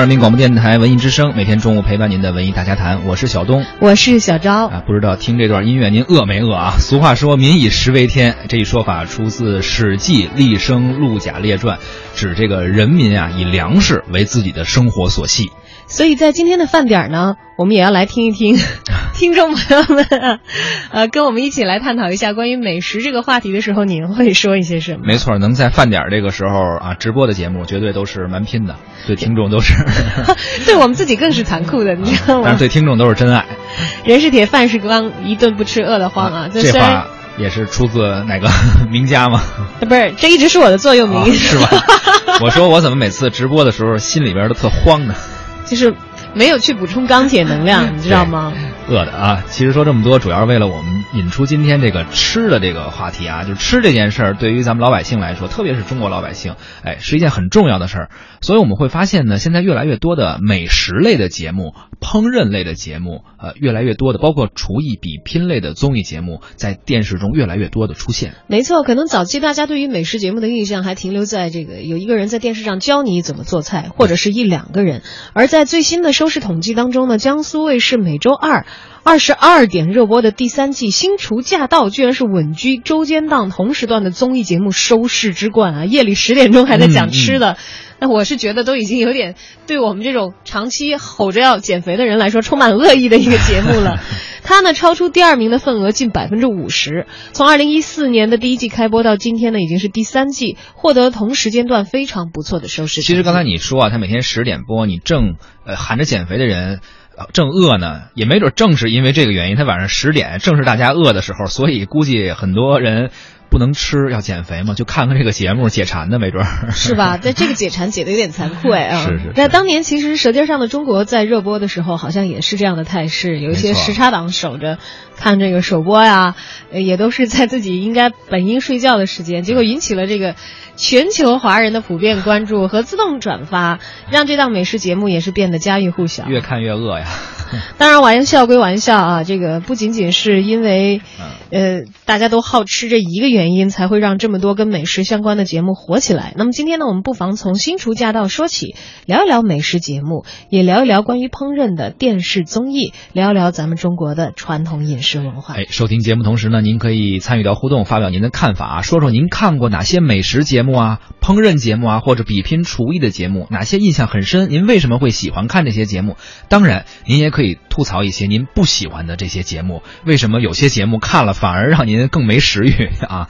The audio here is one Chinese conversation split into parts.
人民广播电台文艺之声，每天中午陪伴您的文艺大家谈，我是小东，我是小昭啊。不知道听这段音乐您饿没饿啊？俗话说“民以食为天”，这一说法出自《史记·厉声陆贾列传》，指这个人民啊以粮食为自己的生活所系。所以在今天的饭点呢，我们也要来听一听 听众朋友们，呃，跟我们一起来探讨一下关于美食这个话题的时候，您会说一些什么？没错，能在饭点这个时候啊直播的节目，绝对都是蛮拼的，对听众都是，对我们自己更是残酷的，你知道吗？但是对听众都是真爱。人是铁，饭是钢，一顿不吃饿得慌啊！这话也是出自哪个 名家吗？不是，这一直是我的座右铭，是吧？我说我怎么每次直播的时候心里边都特慌呢？就是没有去补充钢铁能量，你知道吗？饿的啊！其实说这么多，主要是为了我们引出今天这个吃的这个话题啊。就是吃这件事儿，对于咱们老百姓来说，特别是中国老百姓，哎，是一件很重要的事儿。所以我们会发现呢，现在越来越多的美食类的节目、烹饪类的节目，呃，越来越多的，包括厨艺比拼类的综艺节目，在电视中越来越多的出现。没错，可能早期大家对于美食节目的印象还停留在这个有一个人在电视上教你怎么做菜，或者是一两个人。而在最新的收视统计当中呢，江苏卫视每周二。二十二点热播的第三季《新厨驾到》，居然是稳居周间档同时段的综艺节目收视之冠啊！夜里十点钟还在讲吃的，那我是觉得都已经有点对我们这种长期吼着要减肥的人来说充满恶意的一个节目了。它呢超出第二名的份额近百分之五十。从二零一四年的第一季开播到今天呢，已经是第三季，获得同时间段非常不错的收视。其实刚才你说啊，它每天十点播，你正呃喊着减肥的人。正饿呢，也没准正是因为这个原因，他晚上十点正是大家饿的时候，所以估计很多人不能吃，要减肥嘛，就看看这个节目解馋的，没准 是吧？在这个解馋解的有点残酷哎啊！是 是。那当年其实《舌尖上的中国》在热播的时候，好像也是这样的态势，有一些时差党守着看这个首播呀，也都是在自己应该本应睡觉的时间，结果引起了这个。全球华人的普遍关注和自动转发，让这档美食节目也是变得家喻户晓。越看越饿呀！当然，玩笑归玩笑啊，这个不仅仅是因为，呃，大家都好吃这一个原原因，才会让这么多跟美食相关的节目火起来。那么今天呢，我们不妨从新厨驾到说起，聊一聊美食节目，也聊一聊关于烹饪的电视综艺，聊一聊咱们中国的传统饮食文化。哎，收听节目同时呢，您可以参与到互动，发表您的看法啊，说说您看过哪些美食节目。啊，烹饪节目啊，或者比拼厨艺的节目，哪些印象很深？您为什么会喜欢看这些节目？当然，您也可以吐槽一些您不喜欢的这些节目。为什么有些节目看了反而让您更没食欲啊？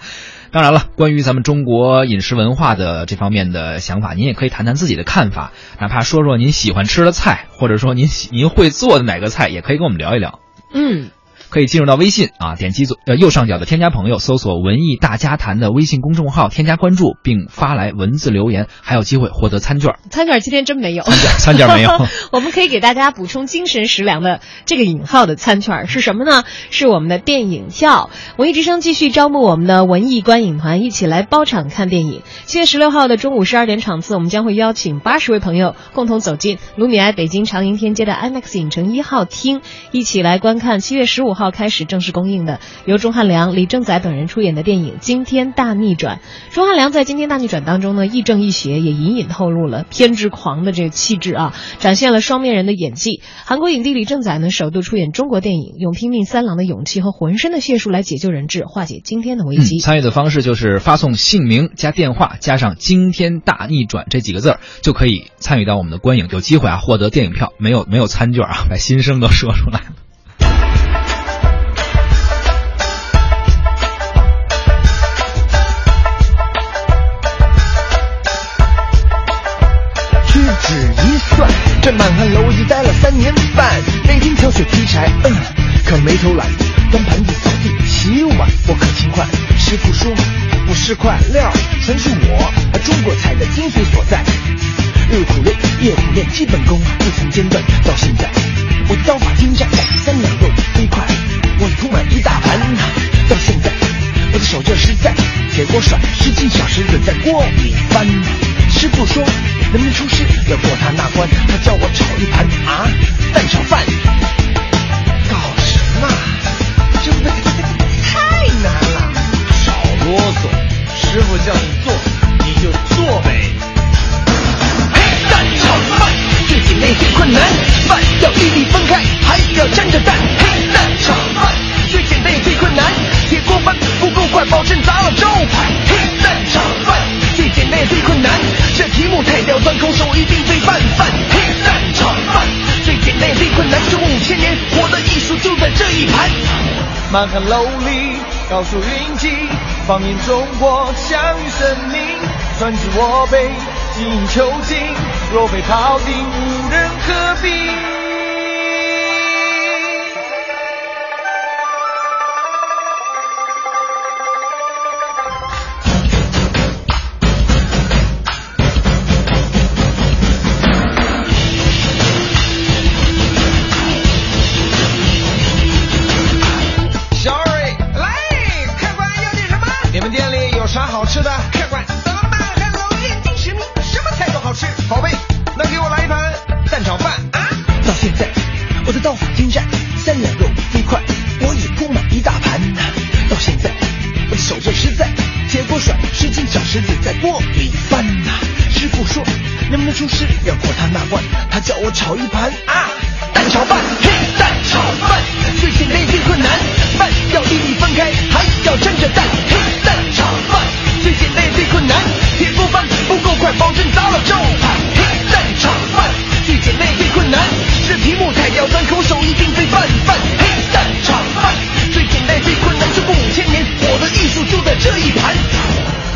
当然了，关于咱们中国饮食文化的这方面的想法，您也可以谈谈自己的看法，哪怕说说您喜欢吃的菜，或者说您您会做的哪个菜，也可以跟我们聊一聊。嗯。可以进入到微信啊，点击左呃右上角的添加朋友，搜索“文艺大家谈”的微信公众号，添加关注并发来文字留言，还有机会获得餐券。餐券今天真没有，餐券没有。我们可以给大家补充精神食粮的这个引号的餐券是什么呢？是我们的电影票。文艺之声继续招募我们的文艺观影团，一起来包场看电影。七月十六号的中午十二点场次，我们将会邀请八十位朋友共同走进卢米埃北京长楹天街的 IMAX 影城一号厅，一起来观看七月十五号号开始正式公映的由钟汉良、李正宰等人出演的电影《惊天大逆转》。钟汉良在《惊天大逆转》当中呢，亦正亦邪，也隐隐透露了偏执狂的这个气质啊，展现了双面人的演技。韩国影帝李正宰呢，首度出演中国电影，用拼命三郎的勇气和浑身的解数来解救人质，化解惊天的危机。参与的方式就是发送姓名加电话加上“惊天大逆转”这几个字儿，就可以参与到我们的观影，有机会啊获得电影票。没有没有餐券啊，把心声都说出来了。没偷懒。端盘子、扫地、洗碗，我可勤快。师傅说不是块料，全是我中国菜的精髓所在。日苦练，夜苦练，基本功不曾间断。到现在，我刀法精湛，三两肉飞快，我铺满一大盘。到现在，我的手劲实在，铁锅甩十几小时的在锅里翻。师傅说。能能出师要过他那关，他叫我炒一盘啊蛋炒饭。那真太太难了！少啰嗦，师傅叫你做，你就做呗。黑蛋炒饭，最简单也最困难，饭要粒粒分开，还要粘着蛋。黑蛋炒饭，最简单也最困难，铁锅翻不够快，保证砸了招牌。黑蛋炒饭，最简单也最困难，这题目太刁钻，空手一定最赞。南征五千年，我的艺术就在这一盘。满汉楼里高手云集，放眼中国强于神明。算知我辈金银求精，若非庖丁，无人可比。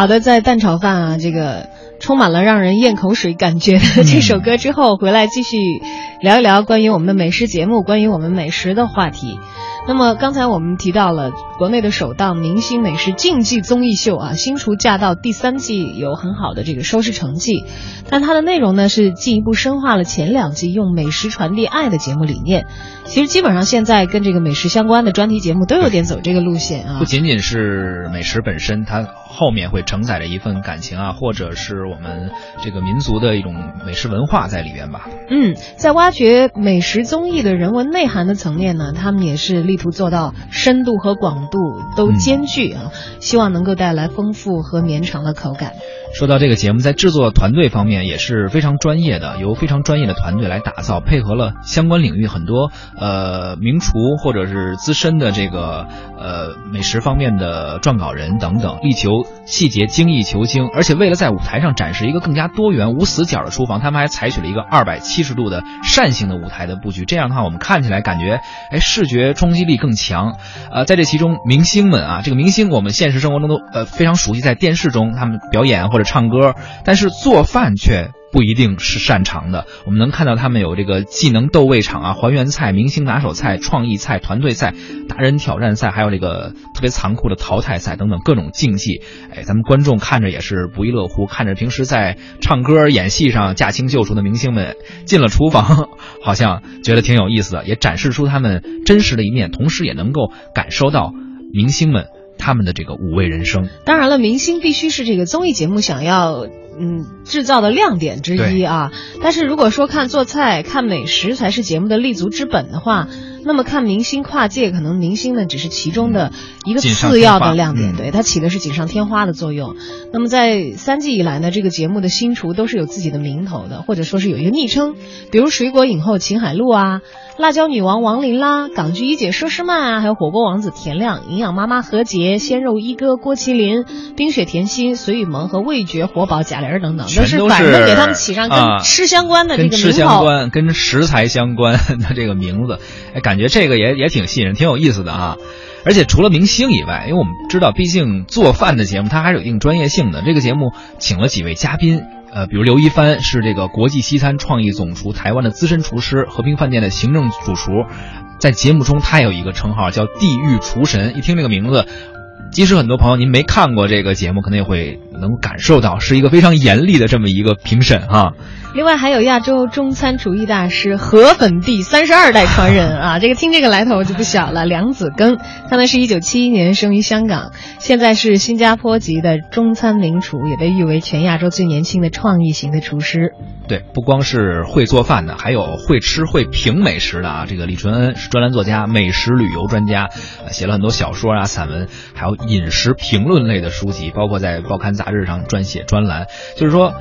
好的，在蛋炒饭啊，这个充满了让人咽口水感觉的 这首歌之后，回来继续聊一聊关于我们的美食节目，关于我们美食的话题。那么刚才我们提到了国内的首档明星美食竞技综艺秀啊，新厨驾到第三季有很好的这个收视成绩，但它的内容呢是进一步深化了前两季用美食传递爱的节目理念。其实基本上现在跟这个美食相关的专题节目都有点走 这个路线啊，不仅仅是美食本身，它后面会承载着一份感情啊，或者是我们这个民族的一种美食文化在里边吧。嗯，在挖掘美食综艺的人文内涵的层面呢，他们也是力图做到深度和广度都兼具啊，希望能够带来丰富和绵长的口感。说到这个节目，在制作团队方面也是非常专业的，由非常专业的团队来打造，配合了相关领域很多呃名厨或者是资深的这个呃美食方面的撰稿人等等，力求细节精益求精。而且为了在舞台上展示一个更加多元无死角的厨房，他们还采取了一个二百七十度的扇形的舞台的布局。这样的话，我们看起来感觉哎视觉冲击力更强。呃，在这其中，明星们啊，这个明星我们现实生活中都呃非常熟悉，在电视中他们表演或者。唱歌，但是做饭却不一定是擅长的。我们能看到他们有这个技能斗味场啊，还原菜、明星拿手菜、创意菜、团队赛、达人挑战赛，还有这个特别残酷的淘汰赛等等各种竞技。哎，咱们观众看着也是不亦乐乎，看着平时在唱歌、演戏上驾轻就熟的明星们进了厨房，好像觉得挺有意思的，也展示出他们真实的一面，同时也能够感受到明星们。他们的这个五味人生，当然了，明星必须是这个综艺节目想要嗯制造的亮点之一啊。但是如果说看做菜、看美食才是节目的立足之本的话，那么看明星跨界，可能明星呢只是其中的一个次要的亮点，对它起的是锦上添花的作用。那么在三季以来呢，这个节目的新厨都是有自己的名头的，或者说是有一个昵称，比如水果影后秦海璐啊。辣椒女王王琳啦，港剧一姐佘诗曼啊，还有火锅王子田亮、营养妈妈何洁、鲜肉一哥郭麒麟、冰雪甜心隋雨萌和味觉活宝贾玲等等，都是反正给他们起上跟吃相关的这个名头，跟吃相关、跟食材相关 的这个名字，哎，感觉这个也也挺吸引人，挺有意思的啊。而且除了明星以外，因为我们知道，毕竟做饭的节目它还是有一定专业性的。这个节目请了几位嘉宾。呃，比如刘一帆是这个国际西餐创意总厨，台湾的资深厨师，和平饭店的行政主厨，在节目中他有一个称号叫“地狱厨神”。一听这个名字，即使很多朋友您没看过这个节目，可能也会能感受到是一个非常严厉的这么一个评审哈。另外还有亚洲中餐厨艺大师河粉第三十二代传人啊，这个听这个来头就不小了。梁子庚，他呢是一九七一年生于香港，现在是新加坡籍的中餐名厨，也被誉为全亚洲最年轻的创意型的厨师。对，不光是会做饭的，还有会吃会评美食的啊。这个李淳恩是专栏作家、美食旅游专家，写了很多小说啊、散文，还有饮食评论类的书籍，包括在报刊杂志上撰写专栏。就是说。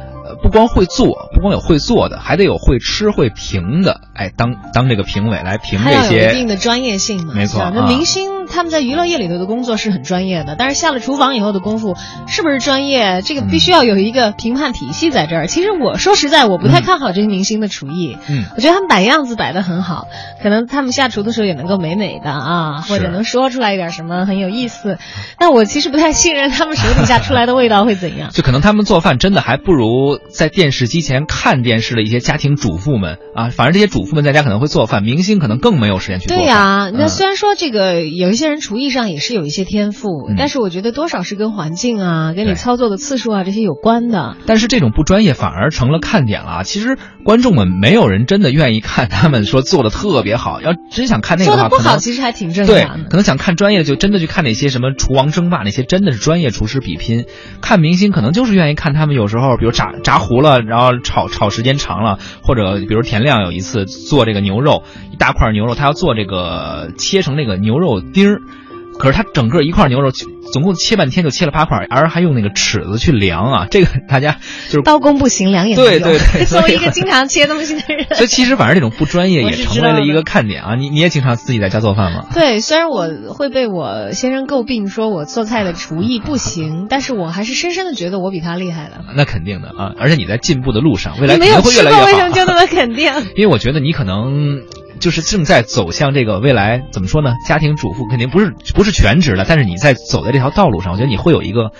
不光会做，不光有会做的，还得有会吃会评的。哎，当当这个评委来评这些，一定的专业性嘛。没错，那明星他们在娱乐业里头的工作是很专业的，但是下了厨房以后的功夫是不是专业，这个必须要有一个评判体系在这儿。其实我说实在，我不太看好这些明星的厨艺。嗯，我觉得他们摆样子摆的很好，可能他们下厨的时候也能够美美的啊，或者能说出来一点什么很有意思。但我其实不太信任他们手底下出来的味道会怎样。就可能他们做饭真的还不如。在电视机前看电视的一些家庭主妇们啊，反正这些主妇们在家可能会做饭，明星可能更没有时间去做。对呀，那虽然说这个有一些人厨艺上也是有一些天赋，但是我觉得多少是跟环境啊、跟你操作的次数啊这些有关的。但是这种不专业反而成了看点了。其实观众们没有人真的愿意看他们说做的特别好，要真想看那个做的不好其实还挺正常的。对，可能想看专业的就真的去看那些什么厨王争霸那些真的是专业厨师比拼。看明星可能就是愿意看他们有时候比如炸炸糊了，然后炒炒时间长了，或者比如田亮有一次做这个牛肉，一大块牛肉，他要做这个切成那个牛肉丁儿。可是他整个一块牛肉总共切半天就切了八块，而还用那个尺子去量啊，这个大家就是刀工不行，量也对对对。作为一个 经常切东西的人，所以其实反正这种不专业也成为了一个看点啊。你你也经常自己在家做饭吗？对，虽然我会被我先生诟病说我做菜的厨艺不行，但是我还是深深的觉得我比他厉害的。那肯定的啊，而且你在进步的路上，未来肯定会越来越好。为什么就那么肯定？因为我觉得你可能。就是正在走向这个未来，怎么说呢？家庭主妇肯定不是不是全职的，但是你在走在这条道路上，我觉得你会有一个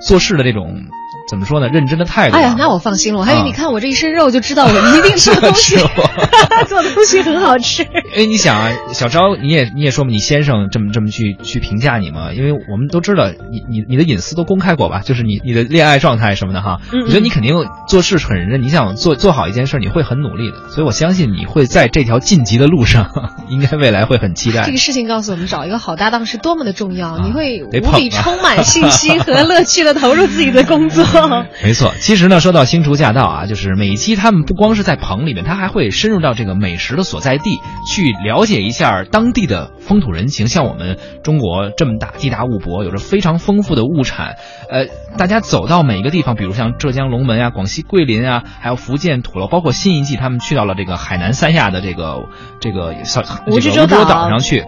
做事的这种。怎么说呢？认真的态度。哎呀，那我放心了。我还以为你看我这一身肉就知道我一定是 东西，做的东西很好吃。哎，你想啊，小昭，你也你也说嘛，你先生这么这么去去评价你嘛？因为我们都知道你你你的隐私都公开过吧？就是你你的恋爱状态什么的哈。嗯。我觉得你肯定做事很认真，你想做做好一件事，你会很努力的。所以我相信你会在这条晋级的路上，应该未来会很期待。这个事情告诉我们，找一个好搭档是多么的重要。你会无比充满信心和乐趣的投入自己的工作。没错。其实呢，说到星厨驾到啊，就是每一期他们不光是在棚里面，他还会深入到这个美食的所在地，去了解一下当地的风土人情。像我们中国这么大，地大物博，有着非常丰富的物产。呃，大家走到每一个地方，比如像浙江龙门啊、广西桂林啊，还有福建土楼，包括新一季他们去到了这个海南三亚的这个这个小蜈支洲岛上去。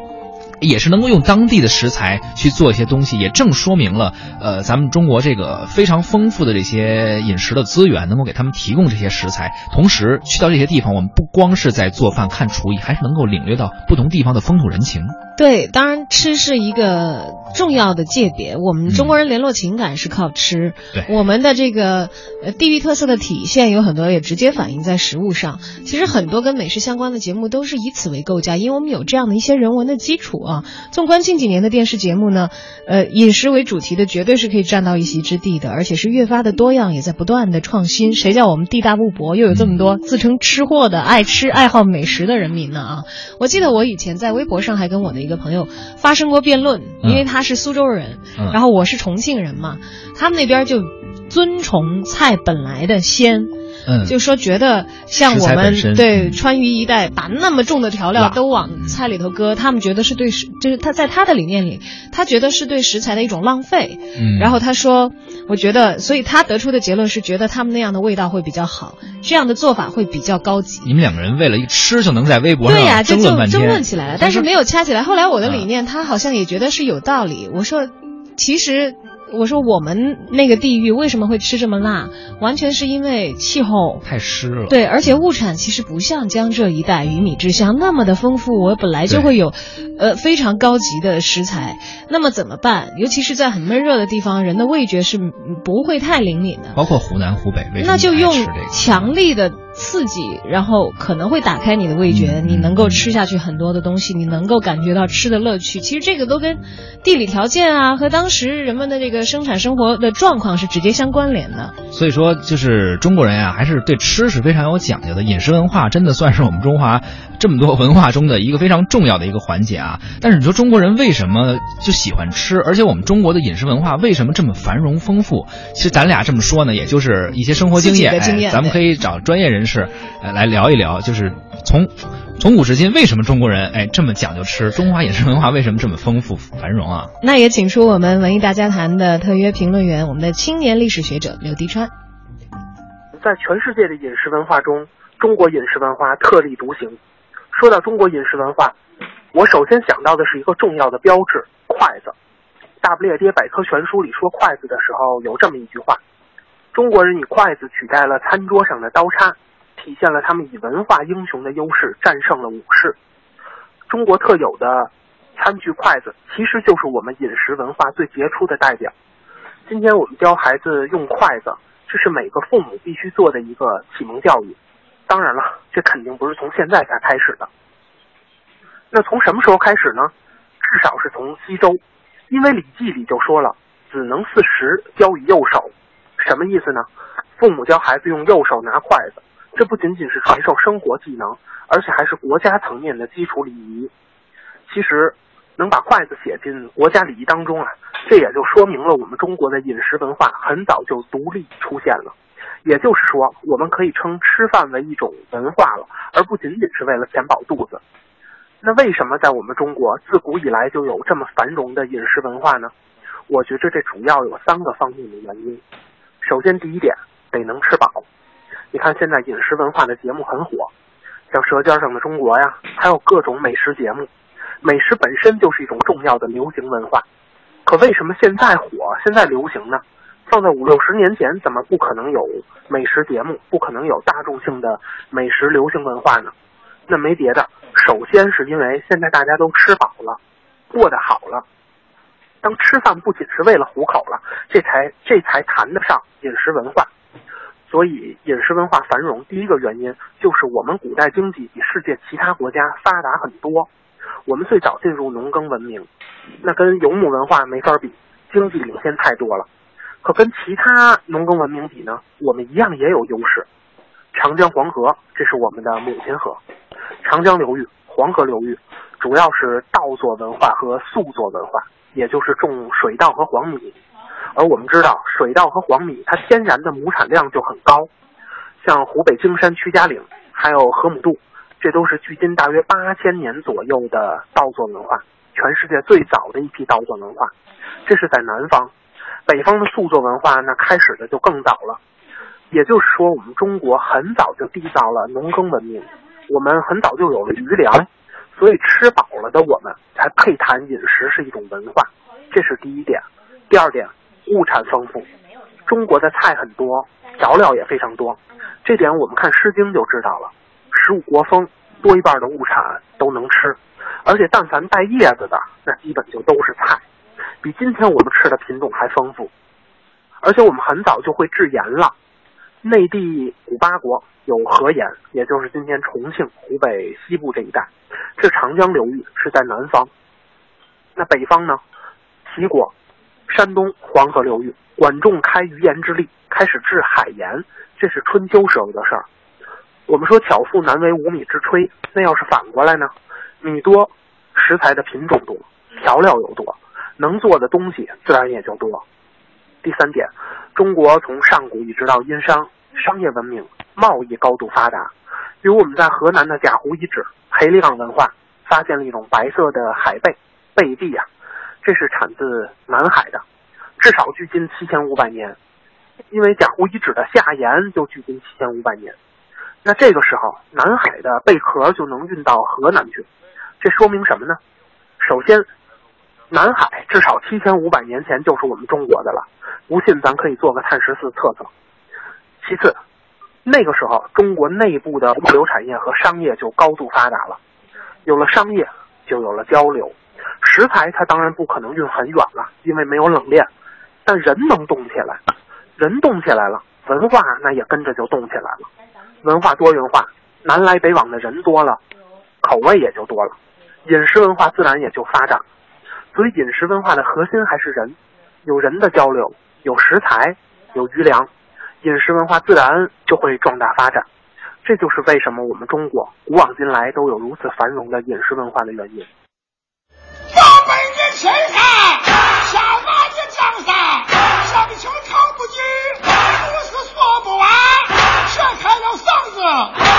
也是能够用当地的食材去做一些东西，也正说明了，呃，咱们中国这个非常丰富的这些饮食的资源，能够给他们提供这些食材。同时，去到这些地方，我们不光是在做饭看厨艺，还是能够领略到不同地方的风土人情。对，当然吃是一个重要的界别。我们中国人联络情感是靠吃。对，我们的这个呃地域特色的体现有很多，也直接反映在食物上。其实很多跟美食相关的节目都是以此为构架，因为我们有这样的一些人文的基础啊。纵观近几年的电视节目呢，呃，饮食为主题的绝对是可以占到一席之地的，而且是越发的多样，也在不断的创新。谁叫我们地大物博，又有这么多自称吃货的爱吃爱好美食的人民呢？啊，我记得我以前在微博上还跟我的一个。一个朋友发生过辩论，因为他是苏州人，然后我是重庆人嘛，他们那边就尊崇菜本来的鲜，嗯，就说觉得像我们对川渝一带把那么重的调料都往菜里头搁，他们觉得是对食，就是他在他的理念里，他觉得是对食材的一种浪费。嗯，然后他说，我觉得，所以他得出的结论是觉得他们那样的味道会比较好，这样的做法会比较高级。你们两个人为了一吃就能在微博上对呀，争论争论起来了，但是没有掐起来。后来我的理念，他好像也觉得是有道理。我说，其实。我说我们那个地域为什么会吃这么辣？完全是因为气候太湿了。对，而且物产其实不像江浙一带鱼米之乡那么的丰富。我本来就会有，呃，非常高级的食材。那么怎么办？尤其是在很闷热的地方，人的味觉是不会太灵敏的。包括湖南、湖北，那就用强力的刺激，然后可能会打开你的味觉，你能够吃下去很多的东西，你能够感觉到吃的乐趣。其实这个都跟地理条件啊和当时人们的这个生产生活的状况是直接相关联的。所以说，就是中国人呀，还是对吃是非常有讲究的。饮食文化真的算是我们中华这么多文化中的一个非常重要的一个环节啊。但是你说中国人为什么就喜欢吃？而且我们中国的饮食文化为什么这么繁荣丰富？其实咱俩这么说呢，也就是一些生活经验，经验哎，咱们可以找专业人士呃来聊一聊，就是从从古至今为什么中国人哎这么讲究吃？中华饮食文化为什么这么丰富繁荣啊？那也请出我们文艺大家谈的特约评论员，我们的青年历史学者刘迪川。在全世界的饮食文化中，中国饮食文化特立独行。说到中国饮食文化，我首先想到的是一个重要的标志——筷子。大不列颠百科全书里说筷子的时候，有这么一句话：中国人以筷子取代了餐桌上的刀叉，体现了他们以文化英雄的优势战胜了武士。中国特有的餐具筷子，其实就是我们饮食文化最杰出的代表。今天我们教孩子用筷子，这是每个父母必须做的一个启蒙教育。当然了，这肯定不是从现在才开始的。那从什么时候开始呢？至少是从西周，因为《礼记》里就说了：“子能四时，教以右手。”什么意思呢？父母教孩子用右手拿筷子，这不仅仅是传授生活技能，而且还是国家层面的基础礼仪。其实，能把筷子写进国家礼仪当中啊，这也就说明了我们中国的饮食文化很早就独立出现了。也就是说，我们可以称吃饭为一种文化了，而不仅仅是为了填饱肚子。那为什么在我们中国自古以来就有这么繁荣的饮食文化呢？我觉着这主要有三个方面的原因。首先，第一点得能吃饱。你看现在饮食文化的节目很火，像《舌尖上的中国》呀，还有各种美食节目。美食本身就是一种重要的流行文化，可为什么现在火、现在流行呢？放在五六十年前，怎么不可能有美食节目，不可能有大众性的美食流行文化呢？那没别的，首先是因为现在大家都吃饱了，过得好了。当吃饭不仅是为了糊口了，这才这才谈得上饮食文化。所以，饮食文化繁荣第一个原因就是我们古代经济比世界其他国家发达很多。我们最早进入农耕文明，那跟游牧文化没法比，经济领先太多了。可跟其他农耕文明比呢，我们一样也有优势。长江黄河，这是我们的母亲河。长江流域、黄河流域，主要是稻作文化和粟作文化，也就是种水稻和黄米。而我们知道，水稻和黄米它天然的亩产量就很高，像湖北荆山曲家岭，还有河姆渡，这都是距今大约八千年左右的稻作文化，全世界最早的一批稻作文化。这是在南方，北方的粟作文化那开始的就更早了。也就是说，我们中国很早就缔造了农耕文明，我们很早就有了余粮，所以吃饱了的我们才配谈饮食是一种文化，这是第一点。第二点，物产丰富，中国的菜很多，调料也非常多，这点我们看《诗经》就知道了。十五国风，多一半的物产都能吃，而且但凡带叶子的，那基本就都是菜，比今天我们吃的品种还丰富。而且我们很早就会制盐了。内地古巴国有河盐，也就是今天重庆、湖北西部这一带，这长江流域是在南方。那北方呢？齐国、山东黄河流域，管仲开鱼盐之利，开始制海盐，这是春秋时候的事儿。我们说巧妇难为无米之炊，那要是反过来呢？米多，食材的品种多，调料又多，能做的东西自然也就多。第三点，中国从上古一直到殷商，商业文明、贸易高度发达。比如我们在河南的贾湖遗址裴亮文化，发现了一种白色的海贝贝蒂呀、这是产自南海的，至少距今七千五百年。因为贾湖遗址的下沿就距今七千五百年，那这个时候南海的贝壳就能运到河南去，这说明什么呢？首先，南海至少七千五百年前就是我们中国的了，不信咱可以做个碳十四测测。其次，那个时候中国内部的物流产业和商业就高度发达了，有了商业就有了交流，食材它当然不可能运很远了，因为没有冷链，但人能动起来，人动起来了，文化那也跟着就动起来了。文化多元化，南来北往的人多了，口味也就多了，饮食文化自然也就发展。所以，饮食文化的核心还是人，有人的交流，有食材，有余粮，饮食文化自然就会壮大发展。这就是为什么我们中国古往今来都有如此繁荣的饮食文化的原因。钱财，千万的江山，上情唱不尽，故事说不完，扯开了嗓子。